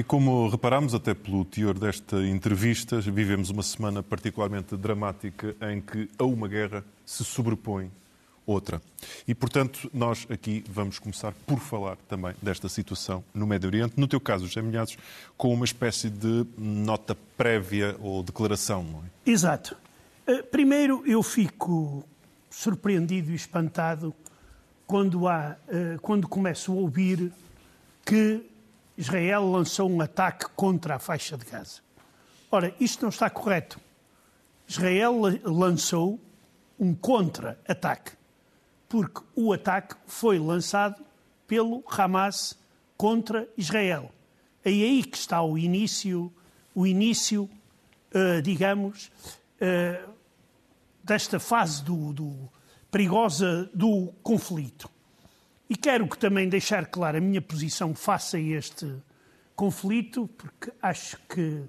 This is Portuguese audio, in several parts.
E como reparamos, até pelo teor desta entrevista, vivemos uma semana particularmente dramática em que a uma guerra se sobrepõe outra. E, portanto, nós aqui vamos começar por falar também desta situação no Médio Oriente. No teu caso, José Milhados, com uma espécie de nota prévia ou declaração, não é? Exato. Eh, primeiro, eu fico surpreendido e espantado quando, há, eh, quando começo a ouvir que Israel lançou um ataque contra a faixa de Gaza. Ora, isto não está correto. Israel lançou um contra-ataque, porque o ataque foi lançado pelo Hamas contra Israel. É aí que está o início, o início, uh, digamos, uh, desta fase do, do, perigosa do conflito. E quero que também deixar clara a minha posição face a este conflito, porque acho que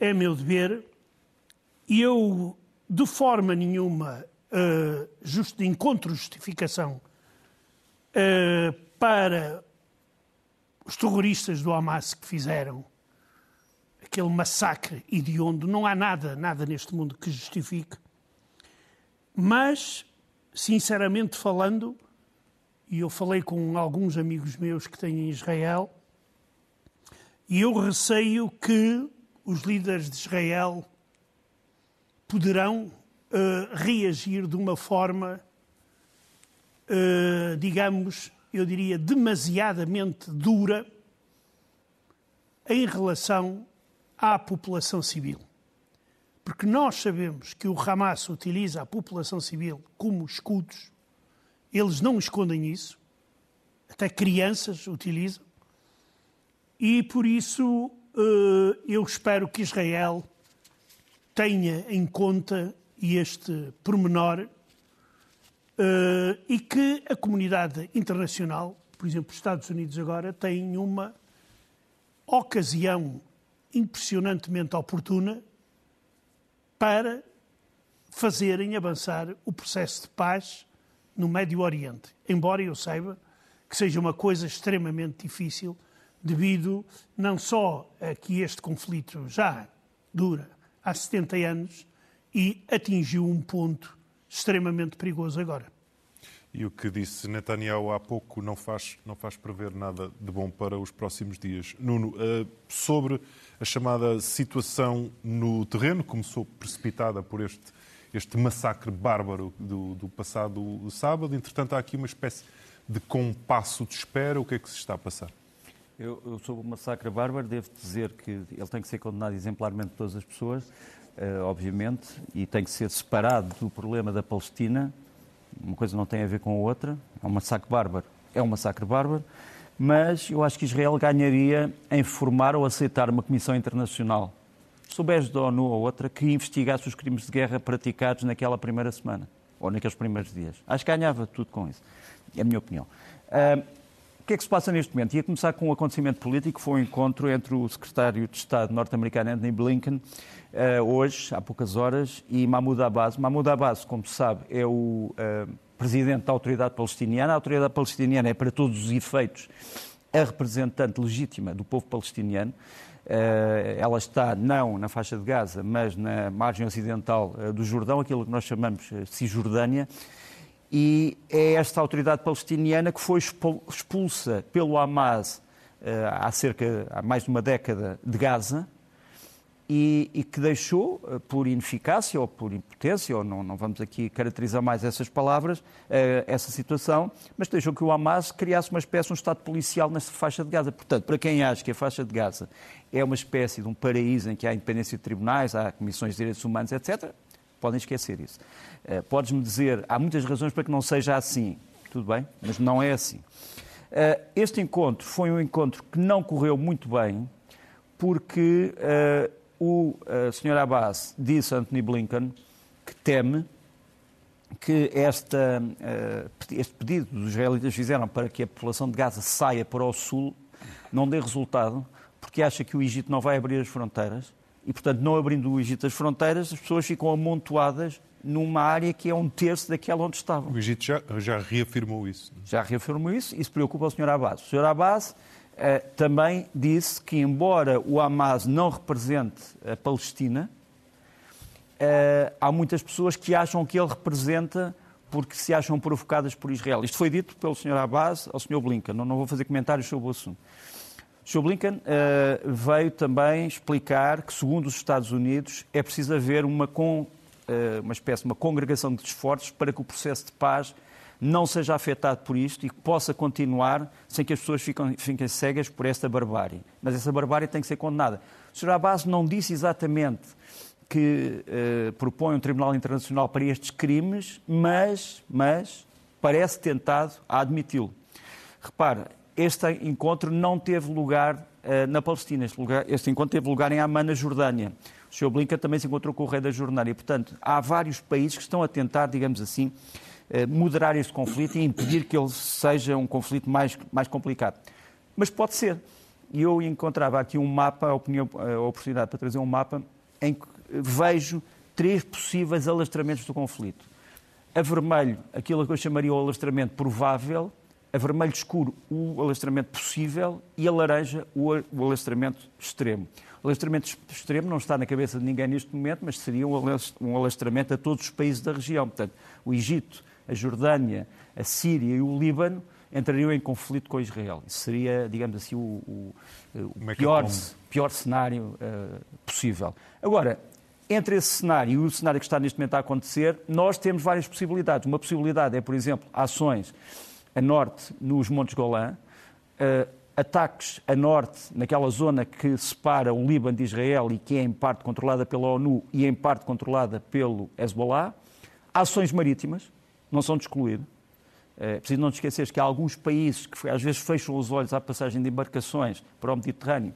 é meu dever. E eu, de forma nenhuma, uh, just, encontro justificação uh, para os terroristas do Hamas que fizeram aquele massacre hediondo. Não há nada, nada neste mundo que justifique. Mas, sinceramente falando, e eu falei com alguns amigos meus que têm em Israel, e eu receio que os líderes de Israel poderão uh, reagir de uma forma, uh, digamos, eu diria, demasiadamente dura em relação à população civil. Porque nós sabemos que o Hamas utiliza a população civil como escudos eles não escondem isso, até crianças utilizam, e por isso eh, eu espero que Israel tenha em conta este pormenor eh, e que a comunidade internacional, por exemplo, os Estados Unidos agora, têm uma ocasião impressionantemente oportuna para fazerem avançar o processo de paz no Médio Oriente, embora eu saiba que seja uma coisa extremamente difícil, devido não só a que este conflito já dura há 70 anos e atingiu um ponto extremamente perigoso agora. E o que disse Netanyahu há pouco não faz, não faz prever nada de bom para os próximos dias. Nuno, uh, sobre a chamada situação no terreno, começou precipitada por este este massacre bárbaro do, do passado sábado. Entretanto, há aqui uma espécie de compasso de espera. O que é que se está a passar? Eu, eu o massacre bárbaro devo dizer que ele tem que ser condenado exemplarmente por todas as pessoas, uh, obviamente, e tem que ser separado do problema da Palestina. Uma coisa não tem a ver com a outra. É um massacre bárbaro. É um massacre bárbaro. Mas eu acho que Israel ganharia em formar ou aceitar uma comissão internacional a da ONU ou outra, que investigasse os crimes de guerra praticados naquela primeira semana, ou naqueles primeiros dias. Acho que ganhava tudo com isso. É a minha opinião. Uh, o que é que se passa neste momento? Ia começar com um acontecimento político, foi um encontro entre o secretário de Estado norte-americano Anthony Blinken, uh, hoje, há poucas horas, e Mahmoud Abbas. Mahmoud Abbas, como se sabe, é o uh, presidente da Autoridade Palestiniana. A Autoridade Palestiniana é, para todos os efeitos, a representante legítima do povo palestiniano. Eh, ela está não na faixa de Gaza, mas na margem ocidental eh, do Jordão, aquilo que nós chamamos eh, Cisjordânia, e é esta autoridade palestiniana que foi expulsa pelo Hamas há cerca há mais de uma década de Gaza e, e, que deixou, eh, por ineficácia ou por impotência, ou não, não vamos aqui caracterizar mais essas palavras, uh, essa situação, mas deixou que o Hamas criasse uma espécie um Estado policial nesta faixa de Gaza. Portanto, para quem acha que a faixa de Gaza é uma espécie de um paraíso em que há independência de tribunais, há comissões de direitos humanos, etc., podem esquecer isso. Uh, Podes-me dizer, há muitas razões para que não seja assim, tudo bem, mas não é assim. Este encontro foi um encontro que não correu muito bem, porque o uh, Sr. Abbas disse a Anthony Blinken que teme que esta, uh, este pedido dos israelitas fizeram para que a população de Gaza saia para o sul não dê resultado, porque acha que o Egito não vai abrir as fronteiras e, portanto, não abrindo o Egito as fronteiras, as pessoas ficam amontoadas numa área que é um terço daquela onde estavam. O Egito já, já reafirmou isso. Já reafirmou isso. Isso preocupa o Sr. Abbas. O Sr. Abbas eh, também disse que, embora o Hamas não represente a Palestina, eh, há muitas pessoas que acham que ele representa porque se acham provocadas por Israel. Isto foi dito pelo Sr. Abbas ao Sr. Blinken. Não, não vou fazer comentários sobre o assunto. O Sr. Blinken uh, veio também explicar que, segundo os Estados Unidos, é preciso haver uma, com, uh, uma espécie, uma congregação de esforços para que o processo de paz não seja afetado por isto e que possa continuar sem que as pessoas fiquem, fiquem cegas por esta barbárie. Mas essa barbárie tem que ser condenada. O Sr. Abbas não disse exatamente que uh, propõe um Tribunal Internacional para estes crimes, mas, mas parece tentado a admiti-lo. Repara, este encontro não teve lugar uh, na Palestina. Este, lugar, este, encontro teve lugar em Amman, na Jordânia. O Sr. Blinken também se encontrou com o rei da Jordânia. Portanto, há vários países que estão a tentar, digamos assim, moderar este conflito e impedir que ele seja um conflito mais, mais complicado. Mas pode ser. E eu encontrava aqui um mapa, a oportunidade para trazer um mapa, em que vejo três possíveis alastramentos do conflito. A vermelho, aquilo que eu chamaria o alastramento provável, a vermelho escuro o alastramento possível e a laranja o alastramento extremo. O alastramento extremo não está na cabeça de ninguém neste momento, mas seria um alastramento a todos os países da região. Portanto, o Egito, a Jordânia, a Síria e o Líbano entrariam em conflito com Israel. Isso seria, digamos assim, o, o, o é pior, pior cenário uh, possível. Agora, entre esse cenário e o cenário que está neste momento a acontecer, nós temos várias possibilidades. Uma possibilidade é, por exemplo, ações a norte nos Montes Golã, uh, ataques a norte naquela zona que separa o Líbano de Israel e que é em parte controlada pela ONU e em parte controlada pelo Hezbollah, ações marítimas, não são de excluir. É preciso não esquecer que há alguns países que às vezes fecham os olhos à passagem de embarcações para o Mediterrâneo.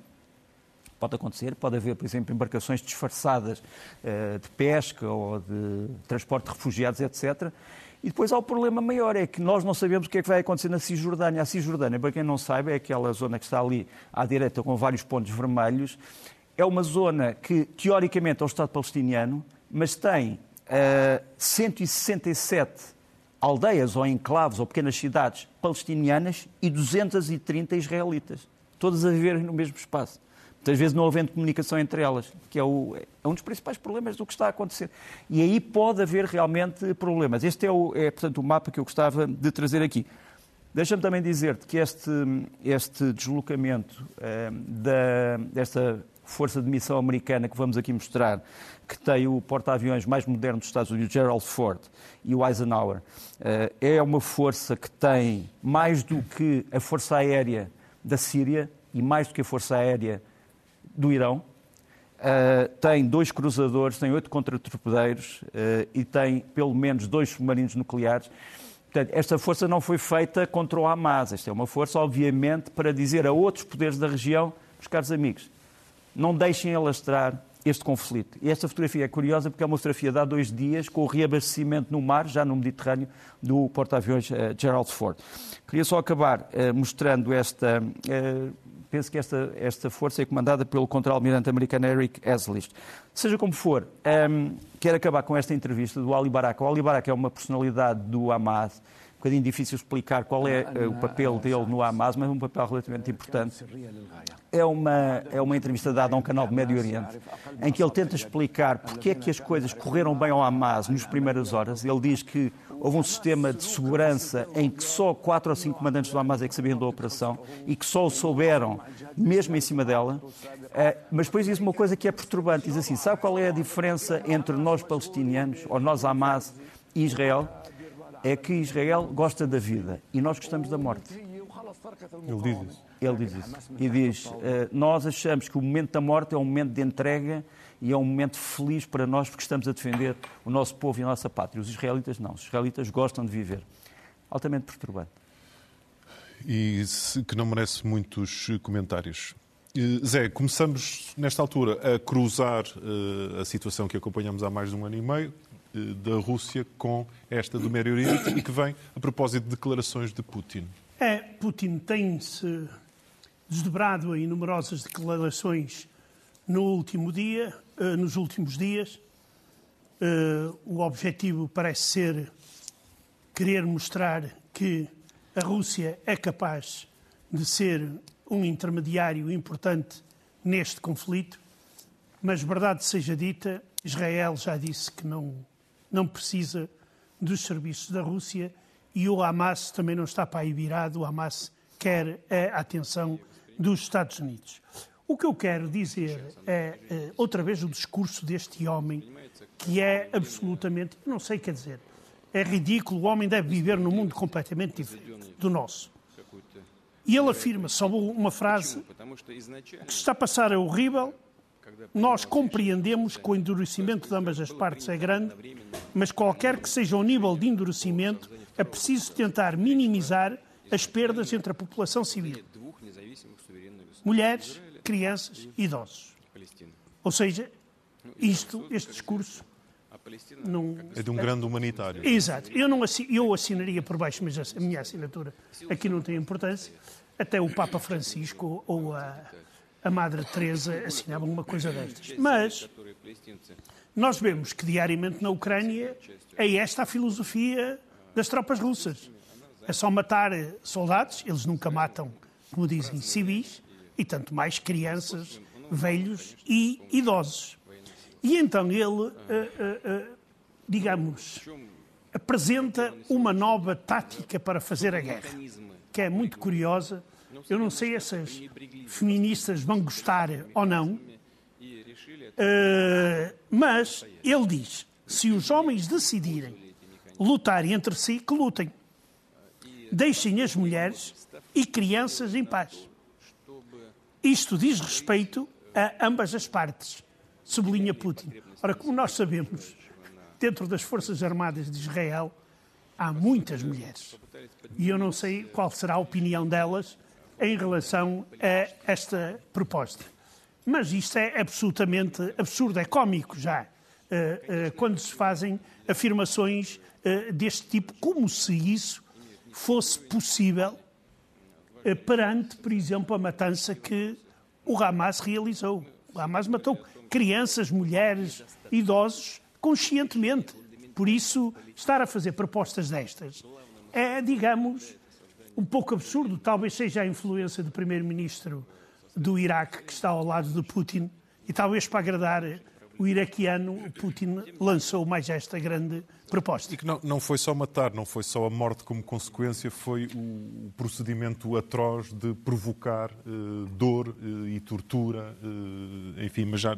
Pode acontecer, pode haver, por exemplo, embarcações disfarçadas uh, de pesca ou de transporte de refugiados, etc. E depois há o problema maior, é que nós não sabemos o que é que vai acontecer na Cisjordânia. A Cisjordânia, para quem não sabe, é aquela zona que está ali à direita com vários pontos vermelhos. É uma zona que, teoricamente, é o Estado palestiniano, mas tem uh, eh, 167 aldeias ou enclaves ou pequenas cidades palestinianas e 230 israelitas, todas a viverem no mesmo espaço muitas vezes não havendo comunicação entre elas, que é, o, é, um dos principais problemas do que está a acontecer. E aí pode haver realmente problemas. Este é, o, é portanto, o mapa que eu gostava de trazer aqui. Deixa-me também dizer-te que este, este deslocamento eh, da, desta força de missão americana que vamos aqui mostrar, que tem o porta-aviões mais moderno dos Estados Unidos, Gerald Ford, e o Eisenhower, eh, é uma força que tem mais do que a força aérea da Síria e mais do que a força aérea do Irão, uh, tem dois cruzadores, tem oito contratorpedeiros uh, e tem pelo menos dois submarinos nucleares. Portanto, esta força não foi feita contra o Hamas. Esta é uma força, obviamente, para dizer a outros poderes da região, meus caros amigos, não deixem alastrar este conflito. E esta fotografia é curiosa porque é uma fotografia de há dois dias com o reabastecimento no mar, já no Mediterrâneo, do porta-aviões uh, Gerald Ford. Queria só acabar uh, mostrando esta uh, penso que esta, esta força é comandada pelo contra-almirante americano Eric Eslish. Seja como for, um, quero acabar com esta entrevista do Ali Barak. O Ali Barak é uma personalidade do Hamas, um bocadinho difícil explicar qual é uh, o papel dele no Hamas, mas um papel relativamente importante. É uma, é uma entrevista dada a um canal do Médio Oriente, em que ele tenta explicar porque é que as coisas correram bem ao Hamas nas primeiras horas. Ele diz que houve um sistema de segurança em que só quatro ou cinco comandantes do Hamas é que sabiam da operação e que só o souberam mesmo em cima dela. Eh, mas depois diz uma coisa que é perturbante. Diz assim, sabe qual é a diferença entre nós palestinianos, ou nós Hamas, e Israel? É que Israel gosta da vida e nós gostamos da morte. Ele diz isso. Ele diz isso. E diz, eh, nós achamos que o momento da morte é um momento de entrega e é um momento feliz para nós porque estamos a defender o nosso povo e a nossa pátria. Os israelitas não. Os israelitas gostam de viver. Altamente perturbante. E que não merece muitos comentários. Zé, começamos nesta altura a cruzar uh, a situação que acompanhamos há mais de um ano e meio uh, da Rússia com esta do Médio Oriente e que vem a propósito de declarações de Putin. É, Putin tem-se desdobrado em numerosas declarações no último dia, uh, nos últimos dias. o objetivo parece ser querer mostrar que a Rússia é capaz de ser um intermediário importante neste conflito, mas verdade seja dita, Israel já disse que não, não precisa dos serviços da Rússia e o Hamas também não está para aí virado, o Hamas quer a atenção dos Estados Unidos. O que eu quero dizer é, é outra vez, o discurso deste homem, que é absolutamente, não sei, quer dizer, é ridículo, o homem deve viver num mundo completamente diferente do nosso. E ele afirma, só uma frase, que se está a passar é horrível, nós compreendemos que o endurecimento de ambas as partes é grande, mas qualquer que seja o nível de endurecimento, é preciso tentar minimizar as perdas entre a população civil. Mulheres, crianças e idosos. Ou seja, isto, este discurso não... É de um grande humanitário. Exato. Eu, não assin... eu assinaria por baixo, mas a minha assinatura aqui não tem importância. Até o Papa Francisco ou a, a Madre Teresa assinavam uma coisa destas. Mas nós vemos que diariamente na Ucrânia é esta a filosofia das tropas russas. É só matar soldados, eles nunca matam, como dizem, civis, e tanto mais crianças, velhos e idosos. E então ele, uh, uh, digamos, apresenta uma nova tática para fazer a guerra, que é muito curiosa. Eu não sei se essas feministas vão gostar ou não, mas ele diz: se os homens decidirem lutar entre si, que lutem. Deixem as mulheres e crianças em paz. Isto diz respeito a ambas as partes sublinha Putin. Ora, como nós sabemos, dentro das Forças Armadas de Israel há muitas mulheres. E eu não sei qual será a opinião delas em relação a esta proposta. Mas isto é absolutamente absurdo, é cómico já, quando se fazem afirmações eh, deste tipo, como se isso fosse possível perante, por exemplo, a matança que o Hamas realizou. O Hamas matou crianças, mulheres, idosos, conscientemente. Por isso, estar a fazer propostas destas é, digamos, um pouco absurdo. Talvez seja a influência do primeiro-ministro do Iraque, que está ao lado de Putin, e talvez para agradar o iraquiano, Putin lançou mais esta grande proposta. E que não, não foi só matar, não foi só a morte como consequência, foi o procedimento atroz de provocar uh, dor uh, e tortura, uh, enfim, mas já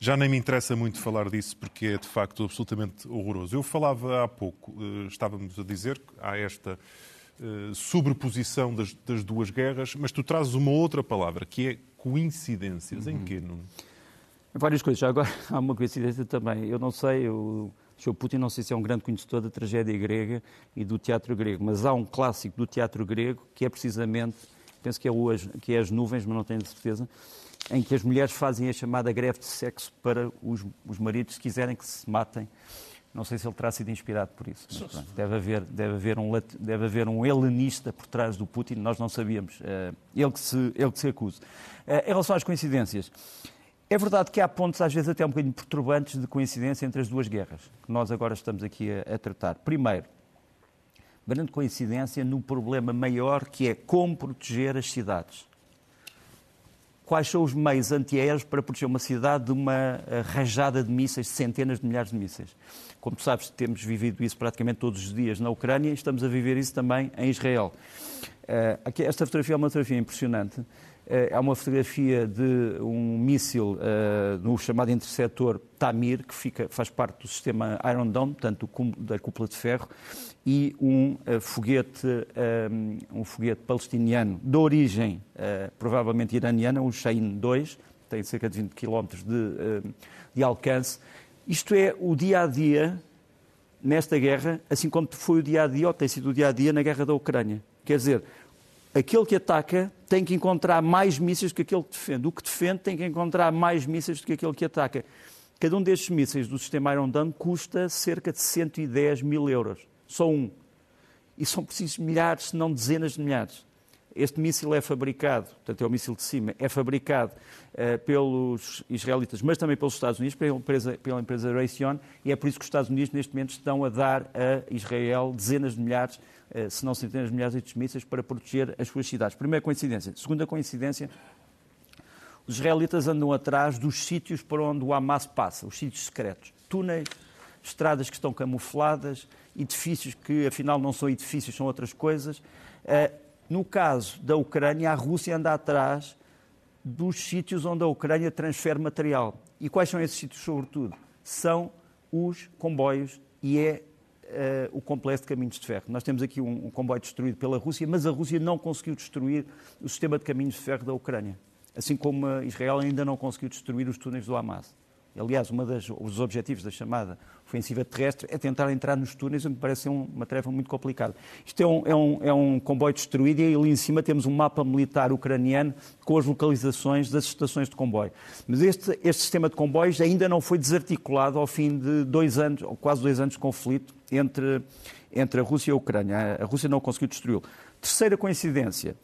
já nem me interessa muito falar disso porque é de facto absolutamente horroroso. Eu falava há pouco, eh, estávamos a dizer que há esta eh, sobreposição das, das duas guerras, mas tu trazes uma outra palavra que é coincidências. Uhum. Em que, Nuno? Várias coisas. Agora há uma coincidência também. Eu não sei, o Sr. Putin não sei se é um grande conhecedor da tragédia grega e do teatro grego, mas há um clássico do teatro grego que é precisamente, penso que é, o, que é As Nuvens, mas não tenho certeza, em que as mulheres fazem a chamada greve de sexo para os, os maridos, se quiserem que se matem. Não sei se ele terá sido inspirado por isso. Mas, deve, haver, deve, haver um, deve haver um helenista por trás do Putin, nós não sabíamos. Uh, ele, que se, ele que se acusa. Uh, em relação às coincidências, é verdade que há pontos, às vezes, até um bocadinho perturbantes de coincidência entre as duas guerras, que nós agora estamos aqui a, a tratar. Primeiro, grande coincidência no problema maior que é como proteger as cidades quais são os meios antiaéreos para proteger uma cidade de uma eh, rajada de mísseis, de centenas de milhares de mísseis. Como sabes, temos vivido isso praticamente todos os dias na Ucrânia e estamos a viver isso também em Israel. Eh, esta fotografia é uma fotografia impressionante. É uma fotografia de um míssil no chamado interceptor Tamir, que fica, faz parte do sistema Iron Dome, portanto, da cúpula de ferro, e um uh, foguete, um, um, foguete palestiniano de origem uh, provavelmente iraniana, o Shahin 2, tem cerca de 20 km de, uh, de alcance. Isto é o dia a dia nesta guerra, assim como foi o dia a dia, ou tem sido o dia a dia na guerra da Ucrânia. Quer dizer, aquele que ataca tem que encontrar mais mísseis do que aquele que defende. O que defende tem que encontrar mais mísseis do que aquele que ataca. Cada um destes mísseis do sistema Iron Dome custa cerca de 110 mil euros. Só um. E são precisos milhares, se não dezenas de milhares. Este míssil é fabricado, portanto é o míssil de cima, é fabricado uh, pelos israelitas, mas também pelos Estados Unidos, pela empresa, pela empresa Raytheon, e é por isso que os Estados Unidos neste momento estão a dar a Israel dezenas de milhares, se não centenas de milhares de mísseis para proteger as suas cidades. Primeira coincidência. Segunda coincidência, os israelitas andam atrás dos sítios por onde o Hamas passa, os sítios secretos. Túneis, estradas que estão camufladas, edifícios que afinal não são edifícios, são outras coisas. Uh, no caso da Ucrânia, a Rússia anda atrás dos sítios onde a Ucrânia transfere material. E quais são esses sítios, sobretudo? São os comboios e é o complexo de caminhos de ferro. Nós temos aqui um, um, comboio destruído pela Rússia, mas a Rússia não conseguiu destruir o sistema de caminhos de ferro da Ucrânia. Assim como Israel ainda não conseguiu destruir os túneis do Hamas. Aliás, um dos objetivos da chamada ofensiva terrestre é tentar entrar nos túneis, o que me parece uma tarefa muito complicada. Isto é um, é, um, é um, comboio destruído e ali em cima temos um mapa militar ucraniano com as localizações das estações de comboio. Mas este, este sistema de comboios ainda não foi desarticulado ao fim de dois anos, ou quase dois anos de conflito entre, entre a Rússia e a Ucrânia. A Rússia não conseguiu destruí-lo. Terceira coincidência.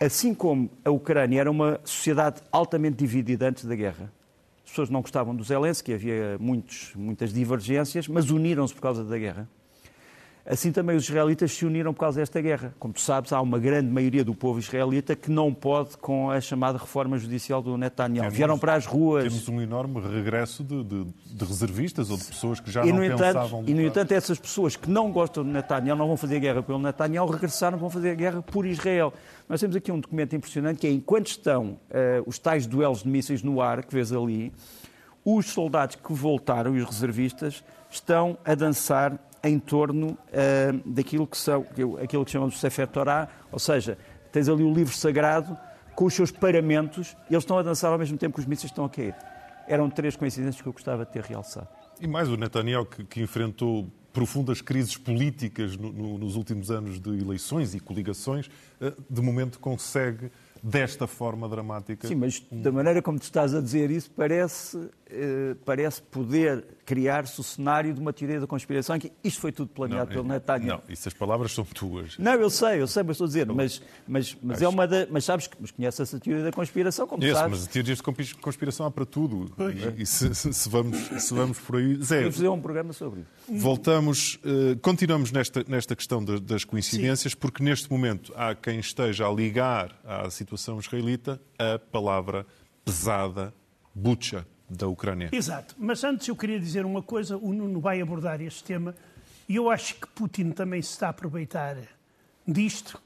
Assim como a Ucrânia era uma sociedade altamente dividida antes da guerra, as pessoas não gostavam do Zelensky, havia muitos, muitas divergências, mas uniram-se por causa da guerra. Assim também os israelitas se uniram por causa desta guerra. Como tu sabes, há uma grande maioria do povo israelita que não pode com a chamada reforma judicial do Netanyahu. Temos, Vieram para as ruas. Temos um enorme regresso de, de, de reservistas ou de pessoas que já e, não entanto, pensavam... E, no entanto, essas pessoas que não gostam do Netanyahu, não vão fazer guerra pelo Netanyahu, regressaram, vão fazer guerra por Israel. Nós temos aqui um documento impressionante que é, enquanto estão uh, os tais duelos de mísseis no ar, que vês ali, os soldados que voltaram e os reservistas estão a dançar em torno uh, daquilo que são, aquilo que chamamos de Sefer Torah, ou seja, tens ali o livro sagrado com os seus paramentos e eles estão a dançar ao mesmo tempo que os mísseis estão a cair. Eram três coincidências que eu gostava de ter realçado. E mais o Netanyahu, que, que enfrentou profundas crises políticas no, no, nos últimos anos de eleições e coligações, uh, de momento consegue desta forma dramática. Sim, mas da maneira como tu estás a dizer isso, parece, eh, parece poder criar-se o cenário de uma teoria da conspiração que isto foi tudo planeado não, pelo é, Netanyahu. Não, isso as palavras são tuas. Não, eu sei, eu sei, mas estou a dizer, mas, mas, mas é uma da, mas sabes que mas conheces essa teoria da conspiração, como yes, sabes. mas teorias de conspiração há para tudo. E, e se, se, vamos, se vamos por aí, Zé. Vamos fazer um programa sobre isso. Voltamos, uh, continuamos nesta, nesta questão das coincidências, Sim. porque neste momento há quem esteja a ligar à situação israelita a palavra pesada, butcha da Ucrânia. Exato. Mas antes eu queria dizer uma coisa, o Nuno vai abordar este tema e eu acho que Putin também se está a aproveitar disto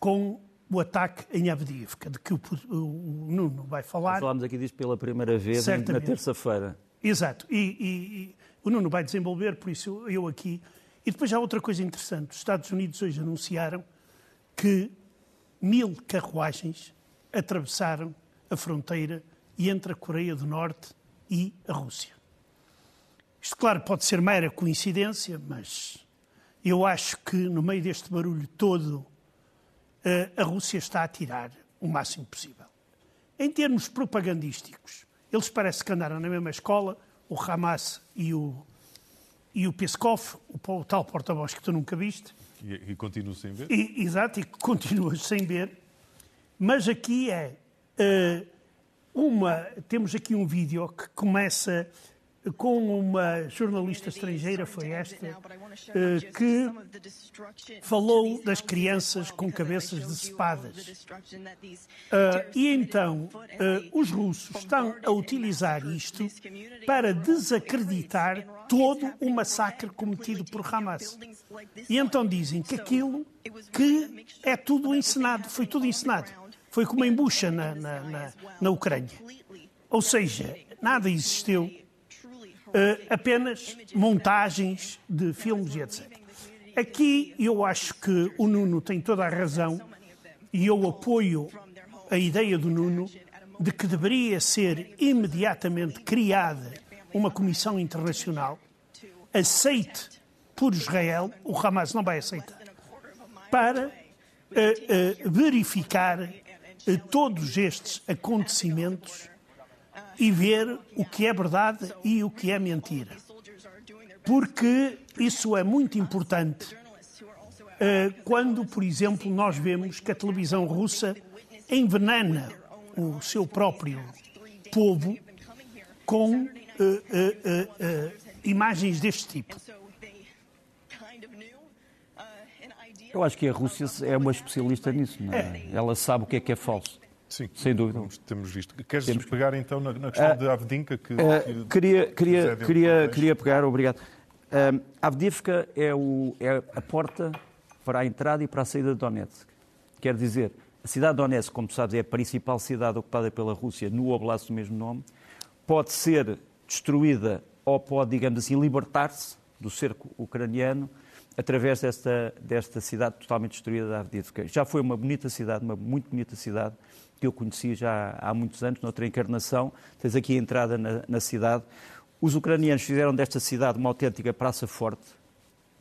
com o ataque em Avdiivka, de que o, o, Nuno vai falar. Falámos aqui disto pela primeira vez Certamente. na terça-feira. Exato. E, e, e, o Nuno vai desenvolver, por isso eu aqui. E depois há outra coisa interessante. Os Estados Unidos hoje anunciaram que mil carruagens atravessaram a fronteira entre a Coreia do Norte e a Rússia. Isto, claro, pode ser mera coincidência, mas eu acho que no meio deste barulho todo eh, a Rússia está a tirar o máximo possível. Em termos propagandísticos, eles parece que andaram na mesma escola, o Hamas e o, e o Peskov, o, o tal porta-voz que tu nunca viste. E, e continuo sem ver? E, exato, e continuas sem ver. Mas aqui é. Uh, uma, temos aqui um vídeo que começa com uma jornalista estrangeira, foi esta, eh, que falou das crianças com cabeças decepadas. Eh, e então, eh, os russos estão a utilizar isto para desacreditar todo o massacre cometido por Hamas. E então dizem que aquilo que é tudo encenado, foi tudo encenado. Foi como a embucha na, na, na, na Ucrânia. Ou seja, nada existiu, uh, apenas montagens de filmes e etc. Aqui eu acho que o Nuno tem toda a razão e eu apoio a ideia do Nuno de que deveria ser imediatamente criada uma comissão internacional aceite por Israel, o Hamas não vai aceitar, para verificar todos estes acontecimentos e ver o que é verdade e o que é mentira. Porque isso é muito importante quando, por exemplo, nós vemos que a televisão russa envenena o seu próprio povo com uh, uh, uh, imagens deste tipo. Eu acho que a Rússia é uma especialista nisso, não é? Ela sabe o que é que é falso. Sim, sem dúvida. Temos, visto. Queres temos... pegar então na, na questão uh, de Avdinka? Que, uh, queria, queria, queria, queria pegar, obrigado. Uh, Avdivka é, o, é a porta para a entrada e para a saída de Donetsk. Quer dizer, a cidade de Donetsk, como sabes, é a principal cidade ocupada pela Rússia no oblast do mesmo nome, pode ser destruída ou pode, digamos assim, libertar-se do cerco ucraniano através desta, desta cidade totalmente destruída da Avdiivka. Já foi uma bonita cidade, uma muito bonita cidade, que eu conheci já há muitos anos, noutra encarnação. Tens aqui a entrada na, na cidade. Os ucranianos fizeram desta cidade uma autêntica praça forte,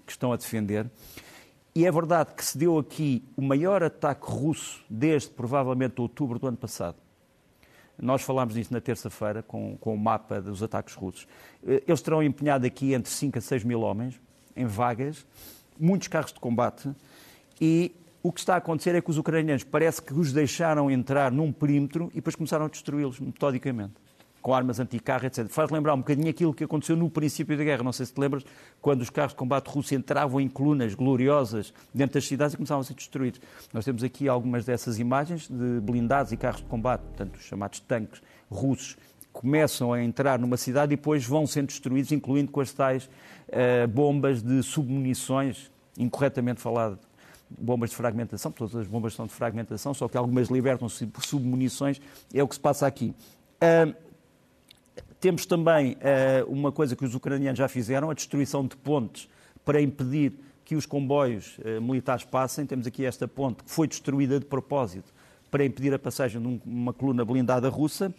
que estão a defender. E é verdade que se deu aqui o maior ataque russo desde provavelmente outubro do ano passado. Nós falámos disso na terça-feira com, com o mapa dos ataques russos. Eh, eles terão empenhado aqui entre 5 a 6 mil homens, em vagas, muitos carros de combate, e o que está a acontecer é que os ucranianos parece que os deixaram entrar num perímetro e depois começaram a destruí-los metodicamente com armas anticarro, etc. Faz lembrar um bocadinho aquilo que aconteceu no princípio da guerra. Não sei se te lembras, quando os carros de combate russos entravam em colunas gloriosas dentro das cidades e começavam a ser destruídos. Nós temos aqui algumas dessas imagens de blindados e carros de combate, portanto, os chamados tanques russos, começam a entrar numa cidade e depois vão sendo destruídos, incluindo com as tais uh, bombas de submunições, incorretamente falado, bombas de fragmentação, todas as bombas são de fragmentação, só que algumas libertam-se por submunições, é o que se passa aqui. Uh, temos também uh, uma coisa que os ucranianos já fizeram, a destruição de pontes para impedir que os comboios uh, militares passem. Temos aqui esta ponte que foi destruída de propósito para impedir a passagem de uma coluna blindada russa.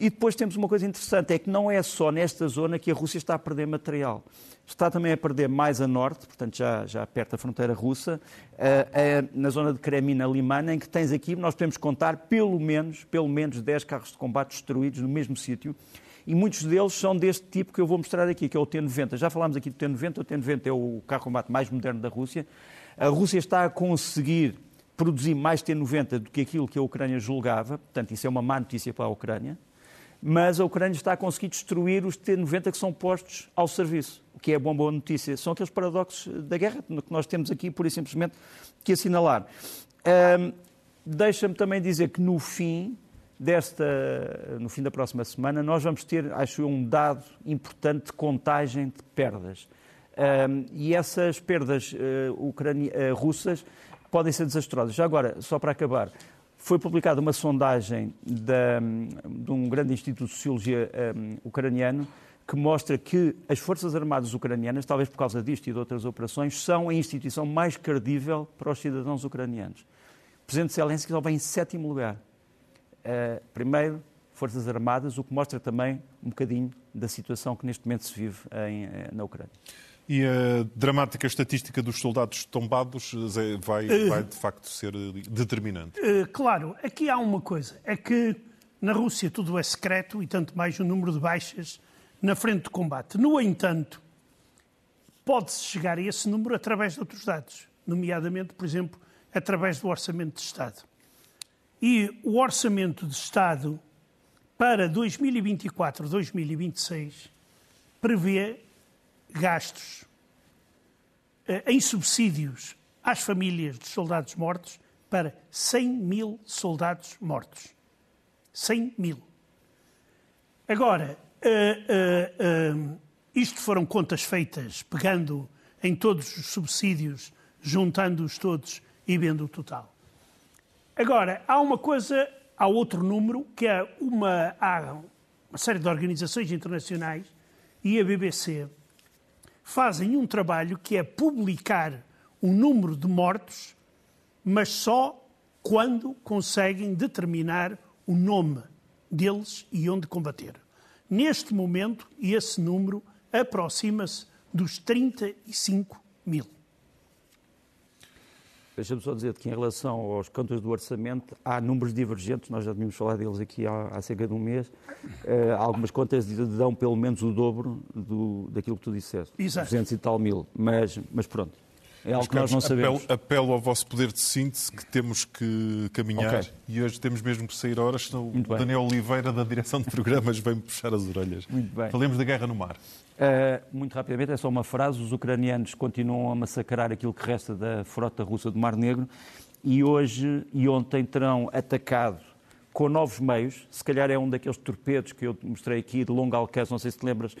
E depois temos uma coisa interessante, é que não é só nesta zona que a Rússia está a perder material. Está também a perder mais a norte, portanto já, já perto da fronteira russa, uh, na zona de Kremina Limana, em que tens aqui, nós podemos contar pelo menos, pelo menos 10 carros de combate destruídos no mesmo sítio e muitos deles são deste tipo que eu vou mostrar aqui, que é o T-90. Já falámos aqui do T-90, o T-90 é o carro de combate mais moderno da Rússia. A Rússia está a conseguir produzir mais T-90 do que aquilo que a Ucrânia julgava, portanto, isso é uma má notícia para a Ucrânia, mas a Ucrânia está a conseguir destruir os T-90 que são postos ao serviço, o que é uma boa notícia. São aqueles paradoxos da guerra que nós temos aqui, pura e simplesmente, que assinalar. Deixa-me também dizer que, no fim, desta, no fim da próxima semana, nós vamos ter, acho eu, um dado importante de contagem de perdas. Um, e essas perdas uh, uh, russas podem ser desastrosas. Já agora, só para acabar, foi publicada uma sondagem da, de um grande instituto de sociologia um, ucraniano que mostra que as Forças Armadas ucranianas, talvez por causa disto e de outras operações, são a instituição mais credível para os cidadãos ucranianos. O Presidente Zelensky só vem em sétimo lugar. Uh, primeiro, Forças Armadas, o que mostra também um bocadinho da situação que neste momento se vive em, eh, na Ucrânia. E a dramática estatística dos soldados tombados vai, vai de facto ser determinante? Claro, aqui há uma coisa, é que na Rússia tudo é secreto e tanto mais o número de baixas na frente de combate. No entanto, pode-se chegar a esse número através de outros dados, nomeadamente, por exemplo, através do Orçamento de Estado. E o Orçamento de Estado para 2024-2026 prevê gastos eh, em subsídios às famílias de soldados mortos para 100 mil soldados mortos. 100 mil. Agora, uh, uh, isto foram contas feitas pegando em todos os subsídios, juntando-os todos e vendo o total. Agora, há uma coisa, há outro número, que é uma, há uma série de organizações internacionais e a BBC fazem um trabalho que é publicar o número de mortos, mas só quando conseguem determinar o nome deles e onde combater. Neste momento, esse número aproxima-se dos 35 mil. Deixa-me só dizer que em relação aos contas do orçamento, há números divergentes, nós já tínhamos falado deles aqui há, há cerca de um mês. Uh, algumas contas dão pelo menos o dobro do, daquilo que tu disseste. Exato. 200 e tal mil. Mas, mas pronto. É algo que nós não sabemos. Apelo, apelo, ao vosso poder de síntese que temos que caminhar okay. e hoje temos mesmo que sair horas, senão o Daniel Oliveira, da direção de programas, vem-me puxar as orelhas. Muito bem. Falemos da guerra no mar. Uh, muito rapidamente, é só uma frase. Os ucranianos continuam a massacrar aquilo que resta da frota russa do Mar Negro e hoje e ontem terão atacado com novos meios. Se calhar é um daqueles torpedos que eu mostrei aqui de longo alcance, não sei se te lembras, uh,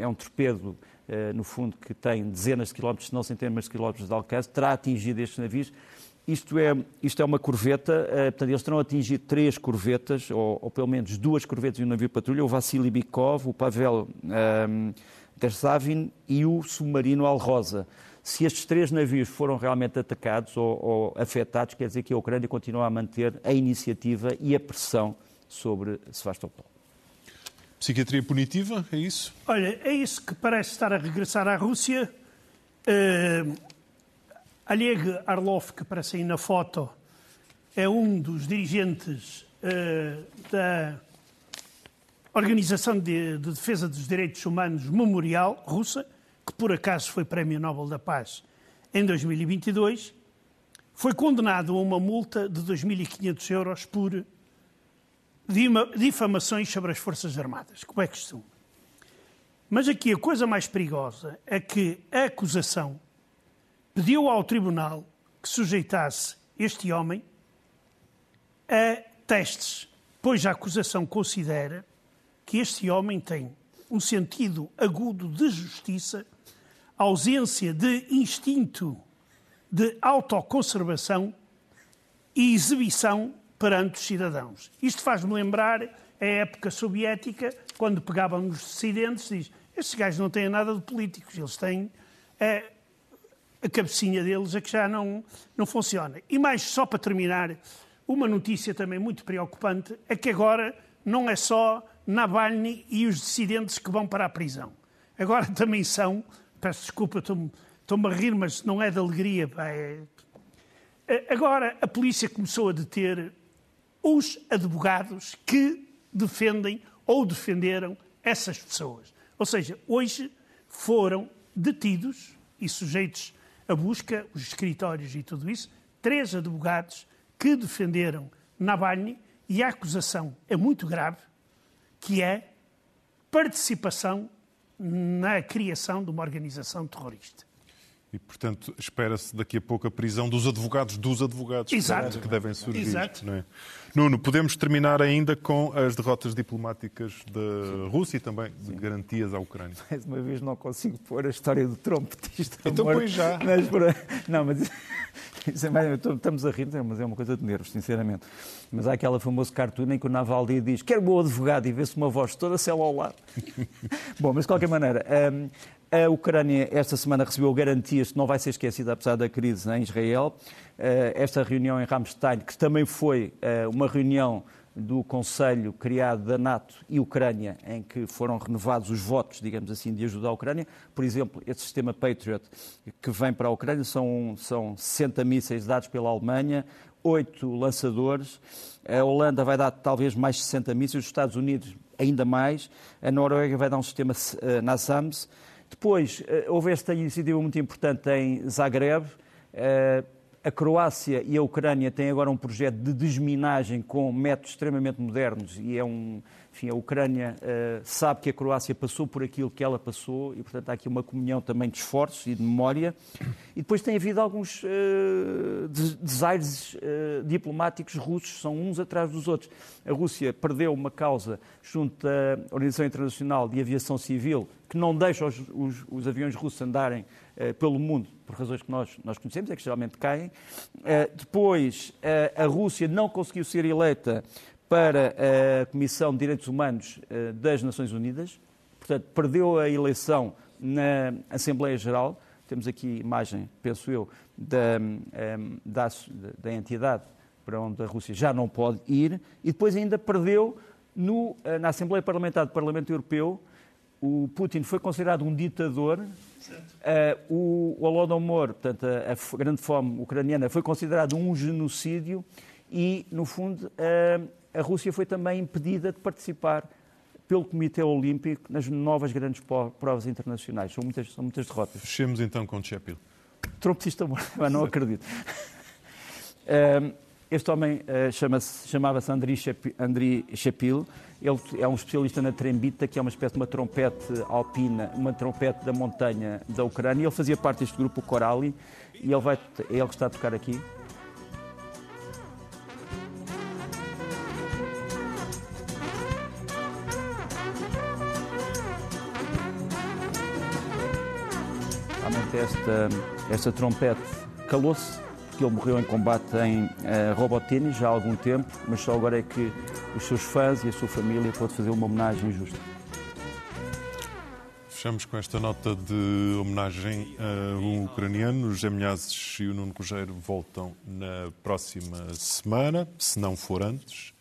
é um torpedo eh, no fundo, que tem dezenas de quilómetros, se não centenas de quilómetros de alcance, terá atingido estes navios. Isto é, isto é uma corveta, uh, portanto, eles terão atingido três corvetas, ou, ou, pelo menos duas corvetas e um navio patrulha, o Vassili Bikov, o Pavel um, ehm, Dersavin e o submarino Al Rosa. Se estes três navios foram realmente atacados ou, ou afetados, quer dizer que a Ucrânia continua a manter a iniciativa e a pressão sobre Sevastopol. Psiquiatria punitiva, é isso? Olha, é isso que parece estar a regressar à Rússia. Uh, Oleg Arlov, que aparece aí na foto, é um dos dirigentes uh, da Organização de, de, Defesa dos Direitos Humanos Memorial Russa, que por acaso foi Prémio Nobel da Paz em 2022, foi condenado a uma multa de 2.500 euros por difamações sobre as Forças Armadas, como é que são. Mas aqui a coisa mais perigosa é que a acusação pediu ao tribunal que sujeitasse este homem a testes, pois a acusação considera que este homem tem um sentido agudo de justiça, ausência de instinto de autoconservação e exibição perante os cidadãos. Isto faz-me lembrar a época soviética, quando pegavam nos dissidentes, diz, estes gajos não têm nada de políticos, eles têm a, a cabecinha deles é que já não, não funciona. E mais, só para terminar, uma notícia também muito preocupante é que agora não é só Navalny e os dissidentes que vão para a prisão. Agora também são, peço desculpa, estou-me a rir, mas não é de alegria. É... Agora a polícia começou a deter os advogados que defendem ou defenderam essas pessoas. Ou seja, hoje foram detidos e sujeitos a busca, os escritórios e tudo isso, três advogados que defenderam Navalny e a acusação é muito grave, que é participação na criação de uma organização terrorista. E, portanto, espera-se daqui a pouco a prisão dos advogados dos advogados Exato. que devem surgir. Exato. Não é? Nuno, podemos terminar ainda com as derrotas diplomáticas da Rússia e também de garantias à Ucrânia. Mais uma vez não consigo pôr a história do trompetista. Então põe já. Mas, não, mas é estamos a rir, mas é uma coisa de nervos, sinceramente. Mas há aquela famosa cartoon em que o Navalny diz quero bom advogado e vê-se uma voz toda céu ao lado. Bom, mas de qualquer maneira, um, a Ucrânia esta semana recebeu garantias que não vai ser esquecida apesar da crise em Israel. Eh, esta reunião em Ramstein, que também foi eh, uma reunião do Conselho criado da NATO e Ucrânia, em que foram renovados os votos, digamos assim, de ajuda à Ucrânia. Por exemplo, este sistema Patriot que vem para a Ucrânia são, são 60 mísseis dados pela Alemanha, oito lançadores. A Holanda vai dar talvez mais 60 mísseis, os Estados Unidos ainda mais. A Noruega vai dar um sistema uh, NASAMS. Depois, eh, houve esta iniciativa muito importante em Zagreb. Eh, a Croácia e a Ucrânia têm agora um projeto de desminagem com métodos extremamente modernos e é um, enfim, a Ucrânia uh, sabe que a Croácia passou por aquilo que ela passou e, portanto, há aqui uma comunhão também de esforços e de memória. E depois tem havido alguns uh, desaires uh, diplomáticos russos, são uns atrás dos outros. A Rússia perdeu uma causa junto à Organização Internacional de Aviação Civil que não deixa os, os, os aviões russos andarem pelo mundo, por razões que nós, nós conhecemos, é que geralmente caem. Depois, a Rússia não conseguiu ser eleita para a Comissão de Direitos Humanos eh, das Nações Unidas, portanto, perdeu a eleição na Assembleia Geral. Temos aqui imagem, penso eu, da, eh, da, da entidade para onde a Rússia já não pode ir, e depois ainda perdeu no, eh, na Assembleia Parlamentar do Parlamento Europeu. O Putin foi considerado um ditador, uh, o Holodomor, portanto, a, a, grande fome ucraniana, foi considerado um genocídio. E, no fundo, uh, a Rússia foi também impedida de participar pelo Comitê Olímpico nas novas grandes provas internacionais. São muitas, são muitas derrotas. Fechemos então com Chepil. Trompetista morto, mas não acredito. este homem uh, chamava-se Andrei Chepil. Ele é um especialista na trembita, que é uma espécie de uma trompete alpina, uma trompete da montanha da Ucrânia. Ele fazia parte deste grupo Corali e ele, vai, é ele que está a tocar aqui. Esta, esta trompete calou-se que ele morreu em combate em uh, Robotini já há algum tempo, mas só agora é que os seus fãs e a sua família podem fazer uma homenagem justa. Fechamos com esta nota de homenagem a um ucraniano. Os Gemilhazes e o Nuno Cogeiro voltam na próxima semana, se não for antes.